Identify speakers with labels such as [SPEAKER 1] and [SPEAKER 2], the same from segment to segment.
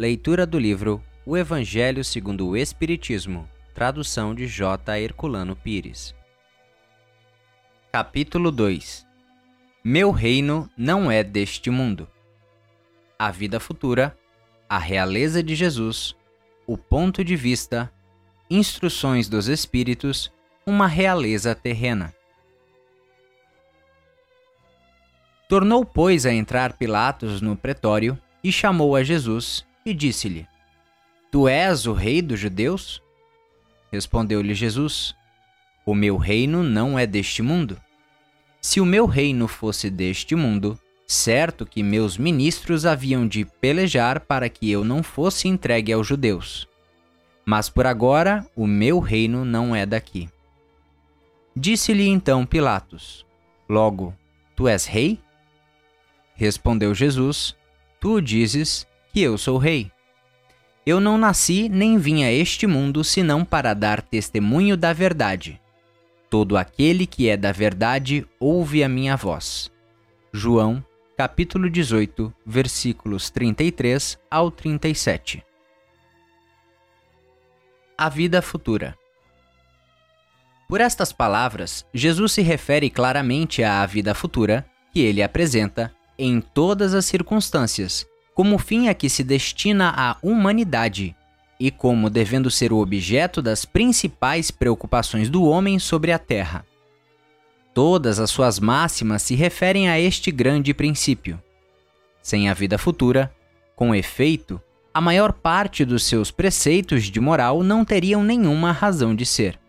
[SPEAKER 1] Leitura do livro O Evangelho segundo o Espiritismo, tradução de J. Herculano Pires. Capítulo 2 Meu reino não é deste mundo. A vida futura, a realeza de Jesus, o ponto de vista, instruções dos Espíritos, uma realeza terrena. Tornou, pois, a entrar Pilatos no pretório e chamou a Jesus e disse-lhe: Tu és o rei dos judeus? Respondeu-lhe Jesus: O meu reino não é deste mundo. Se o meu reino fosse deste mundo, certo que meus ministros haviam de pelejar para que eu não fosse entregue aos judeus. Mas por agora o meu reino não é daqui. Disse-lhe então Pilatos: Logo, tu és rei? Respondeu Jesus: Tu dizes que eu sou rei. Eu não nasci nem vim a este mundo senão para dar testemunho da verdade. Todo aquele que é da verdade ouve a minha voz. João, capítulo 18, versículos 33 ao 37. A vida futura. Por estas palavras, Jesus se refere claramente à vida futura que ele apresenta em todas as circunstâncias como fim a que se destina a humanidade e como devendo ser o objeto das principais preocupações do homem sobre a terra. Todas as suas máximas se referem a este grande princípio. Sem a vida futura, com efeito, a maior parte dos seus preceitos de moral não teriam nenhuma razão de ser.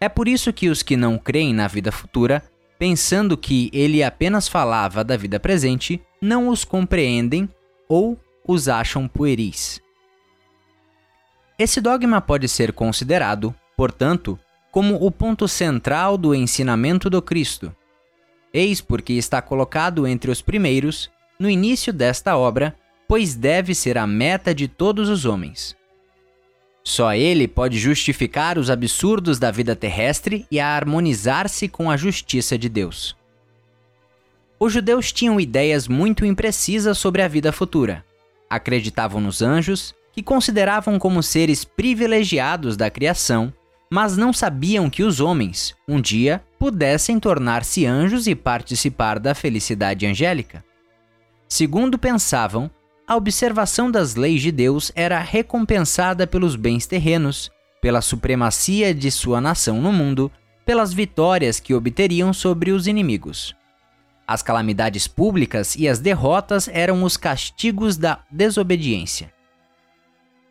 [SPEAKER 1] É por isso que os que não creem na vida futura, pensando que ele apenas falava da vida presente, não os compreendem ou os acham pueris. Esse dogma pode ser considerado, portanto, como o ponto central do ensinamento do Cristo. Eis porque está colocado entre os primeiros, no início desta obra, pois deve ser a meta de todos os homens. Só ele pode justificar os absurdos da vida terrestre e harmonizar-se com a justiça de Deus. Os judeus tinham ideias muito imprecisas sobre a vida futura. Acreditavam nos anjos, que consideravam como seres privilegiados da criação, mas não sabiam que os homens, um dia, pudessem tornar-se anjos e participar da felicidade angélica. Segundo pensavam, a observação das leis de Deus era recompensada pelos bens terrenos, pela supremacia de sua nação no mundo, pelas vitórias que obteriam sobre os inimigos. As calamidades públicas e as derrotas eram os castigos da desobediência.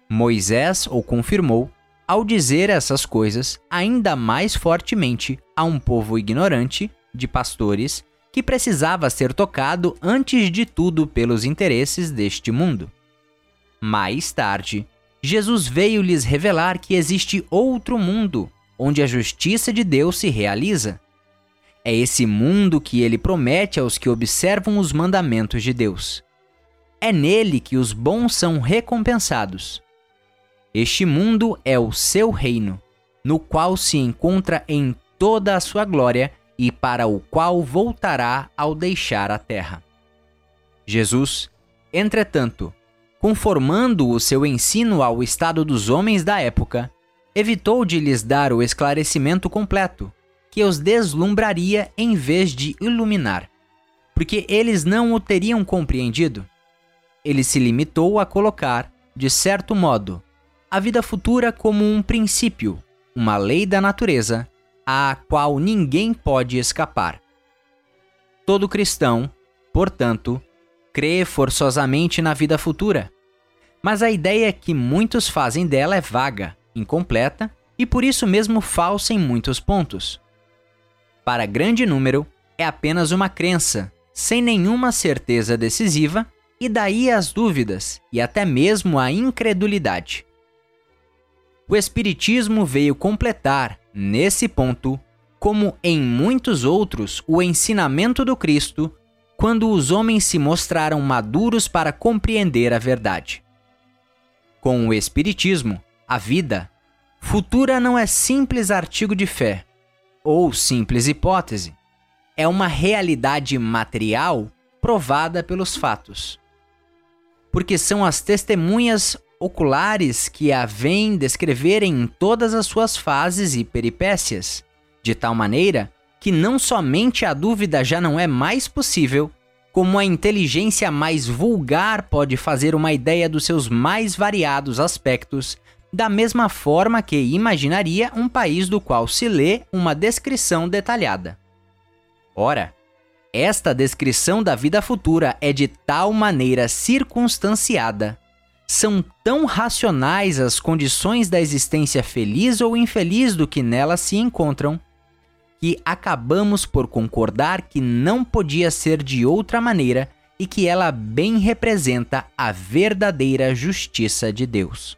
[SPEAKER 1] Moisés o confirmou ao dizer essas coisas ainda mais fortemente a um povo ignorante, de pastores, que precisava ser tocado antes de tudo pelos interesses deste mundo. Mais tarde, Jesus veio lhes revelar que existe outro mundo, onde a justiça de Deus se realiza é esse mundo que ele promete aos que observam os mandamentos de Deus. É nele que os bons são recompensados. Este mundo é o seu reino, no qual se encontra em toda a sua glória e para o qual voltará ao deixar a terra. Jesus, entretanto, conformando o seu ensino ao estado dos homens da época, evitou de lhes dar o esclarecimento completo, que os deslumbraria em vez de iluminar, porque eles não o teriam compreendido. Ele se limitou a colocar, de certo modo, a vida futura como um princípio, uma lei da natureza, à qual ninguém pode escapar. Todo cristão, portanto, crê forçosamente na vida futura, mas a ideia que muitos fazem dela é vaga, incompleta e por isso mesmo falsa em muitos pontos para grande número, é apenas uma crença, sem nenhuma certeza decisiva, e daí as dúvidas e até mesmo a incredulidade. O Espiritismo veio completar, nesse ponto, como em muitos outros, o ensinamento do Cristo, quando os homens se mostraram maduros para compreender a verdade. Com o Espiritismo, a vida futura não é simples artigo de fé, ou simples hipótese, é uma realidade material provada pelos fatos. porque são as testemunhas oculares que a veem descreverem em todas as suas fases e peripécias, de tal maneira que não somente a dúvida já não é mais possível, como a inteligência mais vulgar pode fazer uma ideia dos seus mais variados aspectos, da mesma forma que imaginaria um país do qual se lê uma descrição detalhada. Ora, esta descrição da vida futura é de tal maneira circunstanciada, são tão racionais as condições da existência feliz ou infeliz do que nela se encontram, que acabamos por concordar que não podia ser de outra maneira e que ela bem representa a verdadeira justiça de Deus.